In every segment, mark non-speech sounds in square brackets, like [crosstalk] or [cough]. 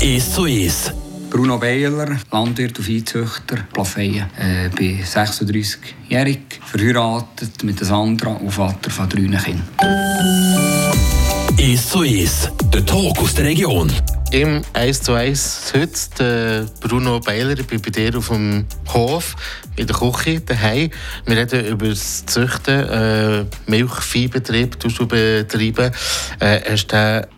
1 zu 1. Bruno Beiler, Landwirt und Viehzüchter, Plafeyen. Äh, bin 36-jährig, verheiratet mit Sandra und Vater von drei Kindern. 1 zu 1. Der Talk aus der Region. Im 1 zu 1 heute der Bruno Beiler. Ich bin bei dir auf dem Hof, in der Küche, daheim. Wir reden über das Züchten, äh, Milchviehbetrieb, du betreiben. Äh, hast du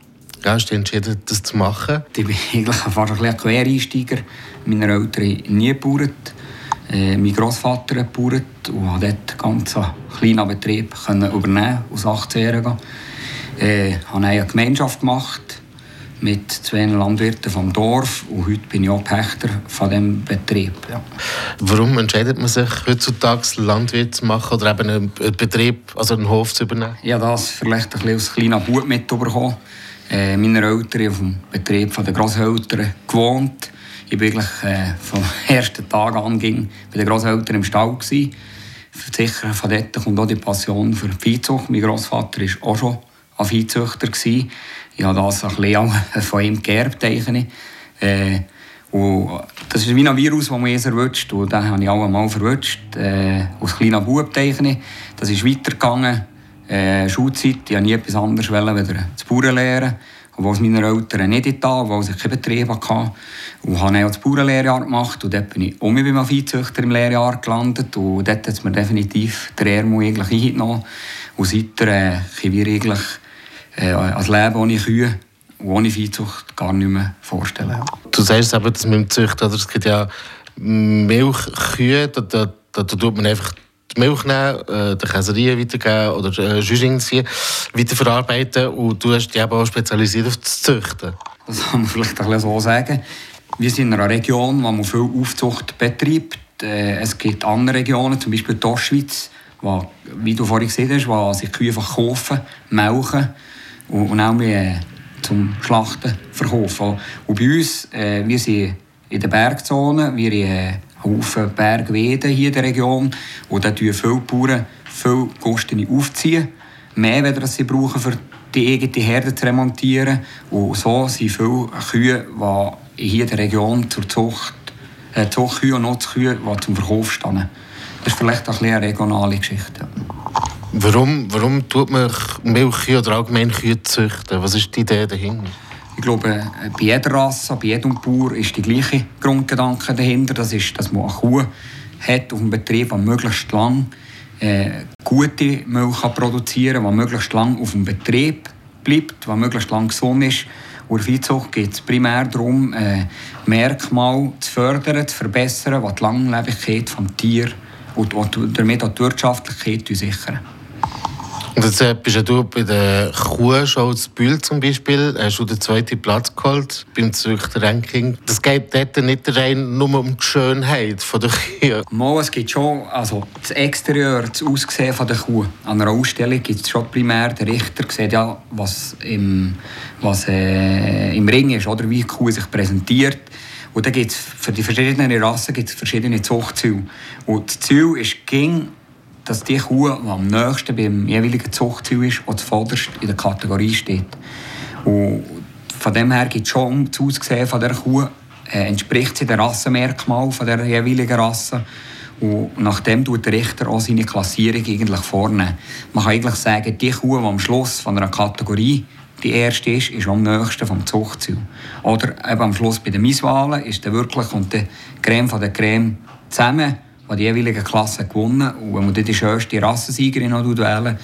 hast du entschieden, das zu machen? Ich bin eigentlich fast ein Quereinsteiger. Meine Eltern haben nie gebaut. Äh, mein Großvater hat gebaut und hat dort ganz einen kleinen Betrieb können übernehmen aus 18-Jährigen. Äh, ich habe eine Gemeinschaft gemacht mit zwei Landwirten vom Dorf und heute bin ich auch Pächter von diesem Betrieb. Ja. Warum entscheidet man sich heutzutage Landwirt zu machen oder eben einen Betrieb, also einen Hof zu übernehmen? Ja, das vielleicht ein bisschen als kleiner Bub mitbekommen äh, meiner Eltern auf dem Betrieb der Großeltern gewohnt. Ich war wirklich äh, vom [laughs] ersten Tag an ging bei den Großeltern im Stall. Gewesen. Sicher von dort kommt auch die Passion für die Viehzucht. Mein Großvater war auch schon ein Viehzüchter. Gewesen. Ich habe das ein bisschen [laughs] von ihm geerbt. Äh, das ist wie ein Virus, das erst erwischt. Und den habe ich auch einmal verwünscht. Äh, als kleiner Bub. Das ist weitergegangen äh, Schulzeit, ich wollte nie etwas anderes als das Bauernlehren. Obwohl es meine Eltern nicht da obwohl ich keinen Betrieb hatte. Und habe dann auch das Bauernlehrjahr gemacht. Und dort bin ich mit einem Viehzüchter im Lehrjahr gelandet. Und dort hat es mir definitiv der Ärmel eingenommen. Und seitdem äh, können wir eigentlich äh, ein Leben ohne Kühe und ohne Viehzucht gar nicht mehr vorstellen. Du sagst aber, dass mit dem Züchten, es gibt ja Milchkühe, da, da, da tut man einfach die Milch nehmen, äh, der Käserie weitergeben oder äh, irgendwie weiterverarbeiten. Und du hast dich eben auch spezialisiert auf das Züchten. Das kann man vielleicht ein so sagen. Wir sind in einer Region, wo man viel Aufzucht betreibt. Äh, es gibt andere Regionen, zum Beispiel die Ostschweiz, wo, wie du vorhin gesehen hast, wo sich Kühe verkaufen, melken und, auch äh, zum Schlachten verkaufen. Und bei uns, äh, wir sind in der Bergzone, wir äh, Haufen Bergweiden hier in der Region. Und da tun viele Bauern viel Kosten aufziehen. Mehr, als sie brauchen, für die eigene Herde zu remontieren. Und so sind viele Kühe, die hier in der Region zur Zucht, äh, Zuchtkühe und Nutzkühe, die zum Verkauf stehen. Das ist vielleicht auch eine regionale Geschichte. Warum, warum tut man Milchkühe oder allgemein Kühe züchten? Was ist die Idee dahinter? Ich glaube, bei jeder Rasse, bei jedem Bauer ist die gleiche Grundgedanke dahinter. Das ist, dass man eine Kuh hat auf dem Betrieb, die möglichst lang äh, gute Milch kann produzieren kann, die möglichst lang auf dem Betrieb bleibt, die möglichst lang gesund ist. Und in Viehzucht geht es primär darum, äh, Merkmale zu fördern, zu verbessern, die die Langlebigkeit des Tieres und damit auch die Wirtschaftlichkeit sichern. Und jetzt äh, bist du bei der Kuhschau zu Bühl zum Beispiel, hast du den zweiten Platz geholt beim Züchterranking. Das geht dort nicht rein nur um die Schönheit der Kühe. Mal, es gibt schon also das Exterieur, das Aussehen der Kuh. An einer Ausstellung gibt es schon primär, der Richter sieht ja, was im, was, äh, im Ring ist, oder wie die Kuh sich präsentiert. Und dann gibt es für die verschiedenen Rassen gibt's verschiedene Zuchtziele. Und das Ziel ist, ging dass die Kuh, die am nächsten beim jeweiligen Zuchtziel ist, auch zuvorderst in der Kategorie steht. Und von dem her gibt es schon das Aussehen von der Kuh, äh, entspricht sie den Rassenmerkmal von der jeweiligen Rasse. Und nachdem tut der Richter auch seine Klassierung eigentlich vornehmen. Man kann eigentlich sagen, die Kuh, die am Schluss von einer Kategorie die erste ist, ist am nächsten vom Zuchtziel. Oder eben am Schluss bei den Misswahlen ist dann wirklich und die Creme von der Creme zusammen die jeweiligen Klassen gewonnen. Und wenn man die schönste Rassensiegerin wählen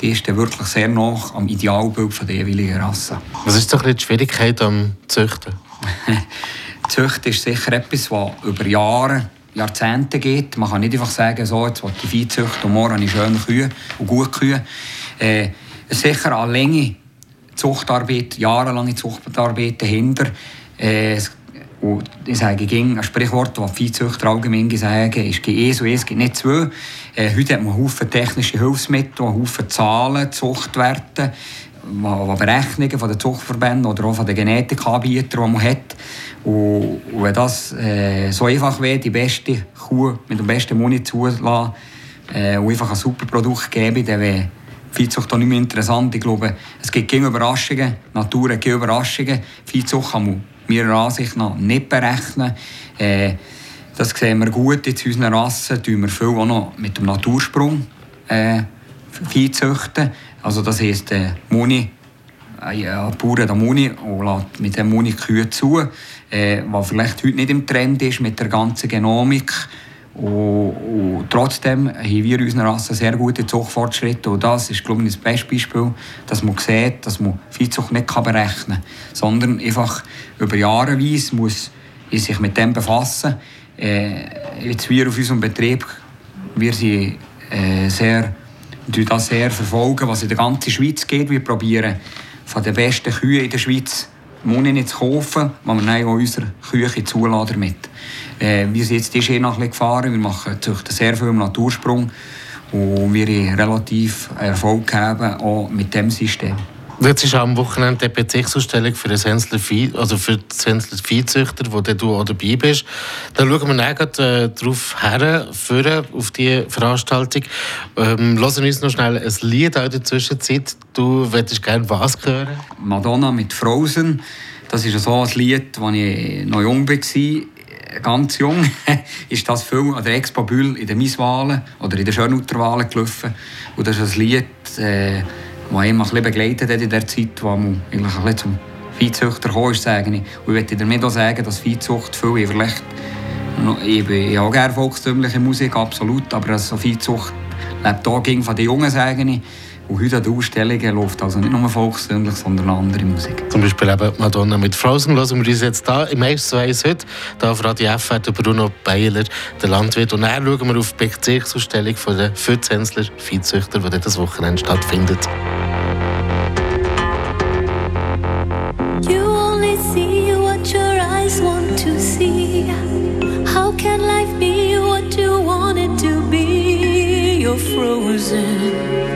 die ist dann wirklich sehr nah am Idealbild der jeweiligen Rasse. Was ist doch die Schwierigkeit am Züchten? [laughs] Züchten ist sicher etwas, das über Jahre, Jahrzehnte geht. Man kann nicht einfach sagen, so, jetzt will ich Vieh züchten und morgen habe ich schöne Kühe und gute Kühe. Äh, sicher eine Länge Zuchtarbeit, jahrelange Zuchtarbeit dahinter. Äh, und ich sage ging ein Sprichwort, das Viehzüchter allgemein sagen, ist eins und eins gibt nicht zwei. Äh, heute hat man Haufen technische Hilfsmittel, Haufen Zahlen, Zuchtwerte, Berechnungen von den Zuchtverbänden oder auch von den Genetikanbietern, die man hat. Und, wenn das äh, so einfach wäre, die beste Kuh mit dem besten Muni zulassen äh, und einfach ein super Produkt geben, dann wäre Viehzucht auch nicht mehr interessant. Ich glaube, es gibt keine Überraschungen. Natur hat keine Überraschungen. Viehzucht kann man meiner Ansicht nach nicht berechnen. Äh, das sehen wir gut in unseren Rassen, tun wir viel auch noch mit dem Natursprung äh, Vieh züchten. Also das heisst, äh, Muni, äh, ja, Bauern der Muni und mit dem Muni Kühe zu, äh, was vielleicht heute nicht im Trend ist mit der ganzen Genomik. Und, und trotzdem haben wir in unserer Rasse sehr gute Zuchtfortschritte. Und das ist, glaube ich, das beste Beispiel, dass man sieht, dass man Viehzucht nicht berechnen kann, sondern einfach über Jahre muss sich mit dem befassen. Äh, jetzt wir auf unserem Betrieb, wir sind äh, sehr, das sehr verfolgen, was in der ganzen Schweiz geht. Wir probieren von den besten Kühen in der Schweiz Muni zu kaufen, die wir dann auch unsere Küche zuladen damit. Äh, wir sind jetzt die Schiene gefahren, wir machen züchten sehr viel im Natursprung und wir haben relativ Erfolg haben, auch mit diesem System. Jetzt ist am Wochenende die Bezirksausstellung für den Sensler also für Viehzüchter, wo du auch dabei bist. Da schauen wir äh, darauf her, führen auf die Veranstaltung. Ähm, lassen uns noch schnell ein Lied in der Zwischenzeit. Du würdest gerne was hören? Madonna mit Frozen. Das ist so ein Lied, als ich noch jung war ganz jung, [laughs] ist das viel an der Expo Bühl in den Mieswahlen oder in den Schönutterwahlen gelaufen. Und das ist ein Lied, äh, das ihn ein begleitet hat in der Zeit, wo man eigentlich ein zum Viehzüchter kam, ist, sage ich. Und ich möchte damit auch sagen, dass Viehzucht viele vielleicht ich bin auch gerne volkstümliche Musik, absolut, aber also Viehzucht lebt auch von den Jungen, sage ich. Und heute an den Ausstellungen läuft also nicht nur volkstümlich, sondern andere Musik. Zum Beispiel eben Madonna mit Frozen hören wir uns jetzt da im 1 zu 1 heute. Hier auf Radio F der Bruno Beiler, der Landwirt. Und dann schauen wir auf die Bezirksausstellung der Fützhänsler Viehzüchter, die das Wochenende stattfindet. You only see what your eyes want to see. How can life be what you want it to be? You're frozen.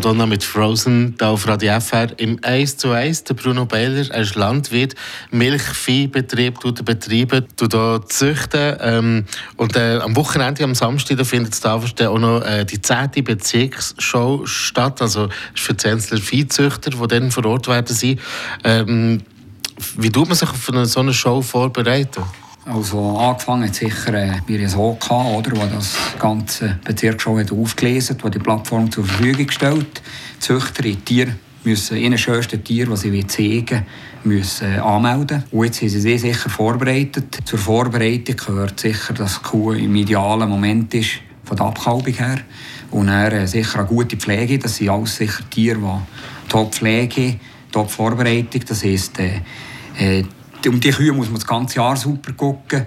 Madonna mit Frozen, da auf Radio FR im 1 zu 1. Der Bruno Beiler, er ist Landwirt, Milchviehbetrieb tut er betreiben, tut hier züchten. Ähm, und äh, am Wochenende, am Samstag, da findet da auch noch äh, die 10. Bezirksshow statt. Also ist für Zenzler Viehzüchter, die dann vor Ort werden sein. Ähm, wie tut man sich auf eine, so eine Show vorbereiten? Also angefangen hat sicher äh, so gehabt, oder, wo das ganze Bezirk schon hat aufgelesen, wo die Plattform zur Verfügung gestellt. Züchter in Tier müssen ihre schönsten Tiere, die sie zeigen müssen äh, anmelden. Und jetzt sind sie sehr sicher vorbereitet. Zur Vorbereitung gehört sicher, dass die Kuh im idealen Moment ist von der Abkalbung her. Und dann äh, sicher eine gute Pflege. Das sind alles sicher Tiere, die top Pflege, top Vorbereitung. Das heisst, äh, äh um die Kühe muss man das ganze Jahr super gucken.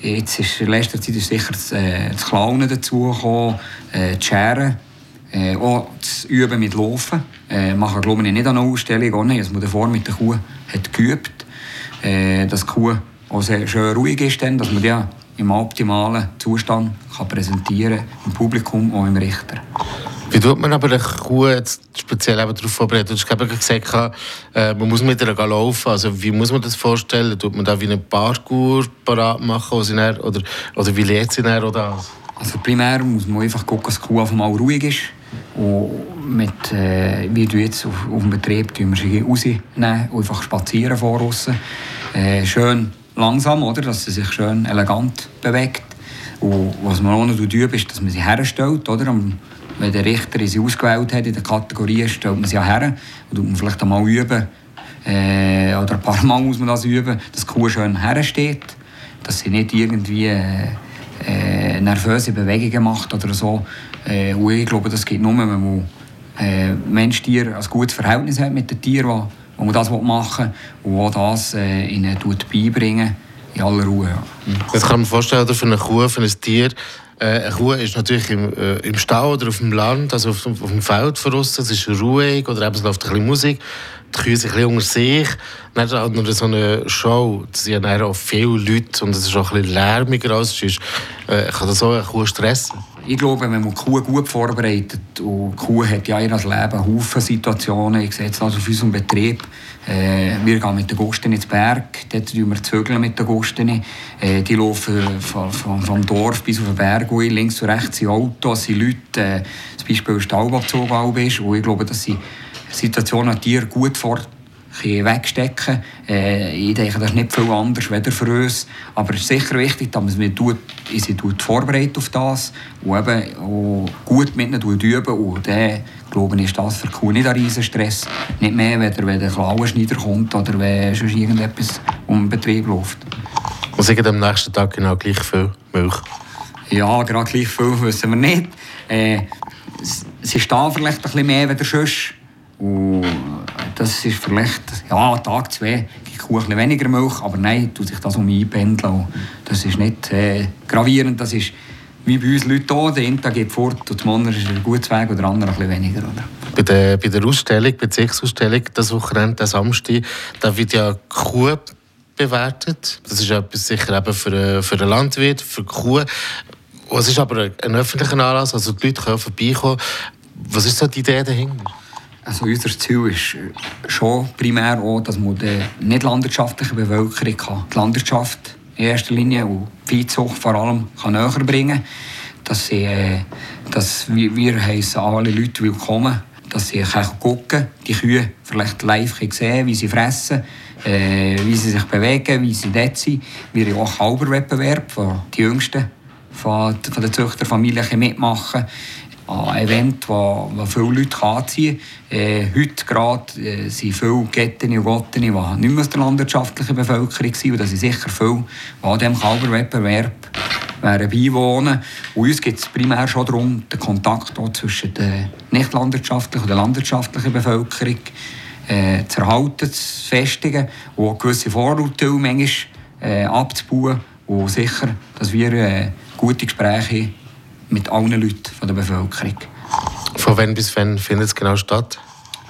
Jetzt ist in letzter Zeit sicher das, äh, das Klauen dazugekommen, äh, die Scheren, äh, auch das Üben mit Laufen. Äh, machen glaube ich nicht an einer Ausstellung, auch nicht, dass man davor mit der Kuh hat geübt äh, dass die Kuh auch sehr schön ruhig ist, dann, dass man die im optimalen Zustand kann präsentieren im Publikum und im Richter. Wie tut man aber eine Kuh speziell eben darauf vorbereiten? Du hast gesagt, äh, man muss mit ihr laufen. Also wie muss man das vorstellen? Tut man da wie eine Parkour parat machen oder, oder, wie lernt sie dann oder Also primär muss man einfach gucken, dass die Kuh einfach mal ruhig ist. Und mit, äh, wie du jetzt auf, auf dem Betrieb tun wir sie rausnehmen und einfach spazieren vor. Äh, schön langsam, oder? dass sie sich schön elegant bewegt. Und was man auch noch übt, ist, dass man sie herstellt. Oder? Wenn der Richter sie ausgewählt hat in der Kategorie, stellt man sie ja her und man vielleicht einmal üben. Äh, oder ein paar Mal muss man das üben, dass die Kuh schön hersteht, dass sie nicht irgendwie äh, äh, nervöse Bewegungen macht oder so. Äh, und ich glaube, das geht nur, wenn man äh, Mensch-Tier ein gutes Verhältnis hat mit den Tieren, wo man das machen will und auch das äh, ihnen beibringen in aller Ruhe. Ja. Das kann man vorstellen, für eine Kuh, für ein Tier, eine Kuh ist natürlich im, äh, im Stau oder auf dem Land, also auf, auf dem Feld voraus. Es ist ruhig oder eben es läuft ein bisschen Musik. Die Kühe sind ein bisschen unter sich. Dann hat noch so eine Show, da sind auch viele Leute und es ist auch ein bisschen lärmiger als sonst. Äh, kann das auch eine Kuh stressen? Ich glaube, wenn man die Kuh gut vorbereitet, und die Kuh hat ja in ihrem Leben Haufen Situationen, ich sehe jetzt also auf unserem Betrieb, äh, wir gehen mit den Gusten ins Berg, dort zügeln wir zügeln mit den Gusten. Äh, die laufen vom, vom, vom, Dorf bis auf den Berg, links und rechts sind Autos, sind Leute, äh, zum Beispiel Staubabzug ist, und ich glaube, dass sie Situationen die gut vor wegstecken äh, Ich denke, das ist nicht viel anders als für uns. Aber es ist sicher wichtig, dass man sie vorbereitet auf das und eben auch gut mit ihnen üben. Und dann, glaube ich, ist das für die Kuh nicht ein riesen Stress. Nicht mehr, wenn der, wenn der Klauenschneider kommt oder wenn sonst irgendetwas um den Betrieb läuft. Und sie am nächsten Tag genau gleich viel Milch? Ja, gerade gleich viel wissen wir nicht. Äh, sie stehen vielleicht ein bisschen mehr als sonst. Und das ist vielleicht, ja, Tag zwei gibt Kuh weniger Milch, aber nein, tut sich das um einpendeln. Das ist nicht äh, gravierend, das ist wie bei uns Leute hier, der eine geht fort und der andere ist ein guter Weg oder der andere ein bisschen weniger. Oder? Bei der, bei der Ausstellung, Bezirksausstellung, das Wochenende, der Samstag, da wird ja Kuh bewertet. Das ist etwas sicher eben für, für den Landwirt, für die Kuh. Es ist aber ein öffentlicher Anlass, also die Leute können vorbeikommen. Was ist so die Idee dahinter? Also unser Ziel ist schon primär auch, dass man die nicht landwirtschaftliche Bevölkerung kann, die Landwirtschaft in erster Linie und die Viehzucht vor allem kann näher bringen. Dass sie, äh, dass wir, wir heißen alle Leute willkommen, dass sie gucken die Kühe vielleicht live sehen wie sie fressen, äh, wie sie sich bewegen, wie sie dort sind. Wir haben auch Halberwettbewerb, wo die Jüngsten von, der Züchterfamilie mitmachen an Event, wo viele Leute anziehen können. Äh, heute gerade äh, sind viele Getten und Gotten, die nicht mehr aus der landwirtschaftlichen Bevölkerung sind. Und das sind sicher viele, die an diesem Kalberwettbewerb beiwohnen. Und uns geht es primär schon darum, den Kontakt zwischen der nicht landwirtschaftlichen und der landwirtschaftlichen Bevölkerung äh, zu erhalten, zu festigen und auch gewisse Vorurteile manchmal äh, abzubauen. Und sicher, dass wir äh, gute Gespräche mit allen Leuten von der Bevölkerung. Von wann bis wann findet es genau statt?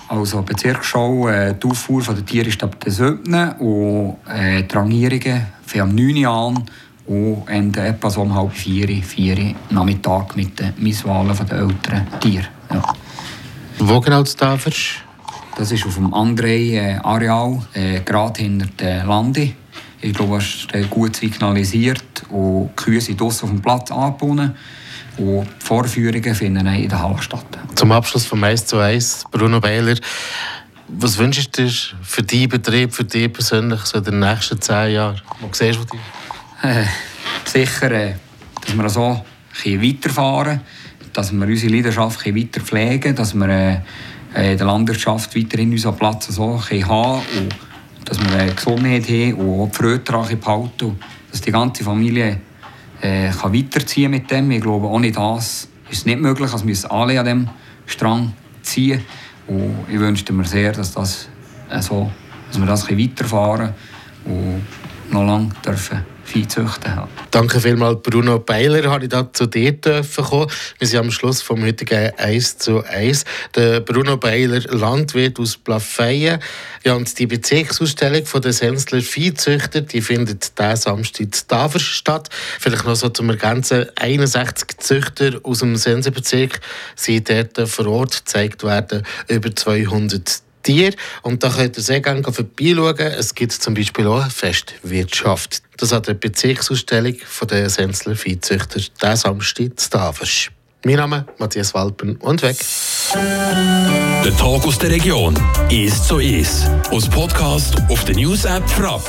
Also Bezirksschau, äh, die Auffuhr von der Tiere ist ab der 7. und äh, die Rangierungen fangen am 9. Uhr an und enden etwa so um halb 4, 4 Nachmittag mit den Misswahlen der älteren Tiere. Ja. Wo genau zu Tafers? Das ist auf dem André-Areal, äh, gerade hinter der Lande. Ich glaube, es ist äh, gut signalisiert und die Kühe sind draussen auf dem Platz angebunden. Und Vorführungen finden in der Halle statt. Zum Abschluss vom 1 zu 1, Bruno Beiler. Was wünschst du dir für deinen Betrieb, für dich persönlich so in den nächsten zehn Jahren? Wo siehst du dich? Äh, sicher, äh, dass wir so weiterfahren können, dass wir unsere Leidenschaft weiter pflegen dass wir äh, äh, in der Landwirtschaft weiterhin unseren Platz so haben und dass wir eine Gesundheit haben und auch die Freude daran behalten dass die ganze Familie äh, kann weiterziehen mit dem. Ich glaube, ohne das ist es nicht möglich, dass wir alle an dem Strang ziehen. Und ich wünschte mir sehr, dass, das, äh, so, dass wir das weiterfahren und noch lange dürfen Vieh. Danke vielmals, Bruno Beiler, habe ich da zu dir dürfen kommen. Wir sind am Schluss vom heutigen 1 zu 1. Der Bruno Beiler, Landwirt aus Plafeyen. Ja, und die Bezirksausstellung von den Sensler Viehzüchter, die findet diesen Samstag in Tafers statt. Vielleicht noch so zum Ergänzen, 61 Züchter aus dem Sensenbezirk sind dort vor Ort gezeigt werden, über 200 Tiere. Und da könnt ihr sehr gerne vorbeischauen. Es gibt zum Beispiel auch Festwirtschaft. Das hat eine Bezirksausstellung der Sensler Viehzüchter diesen Samstag zu Tafers. Mein Name ist Matthias Walpen und weg. Der Tag aus der Region ist so ist. Aus Podcast auf der News App Frapp.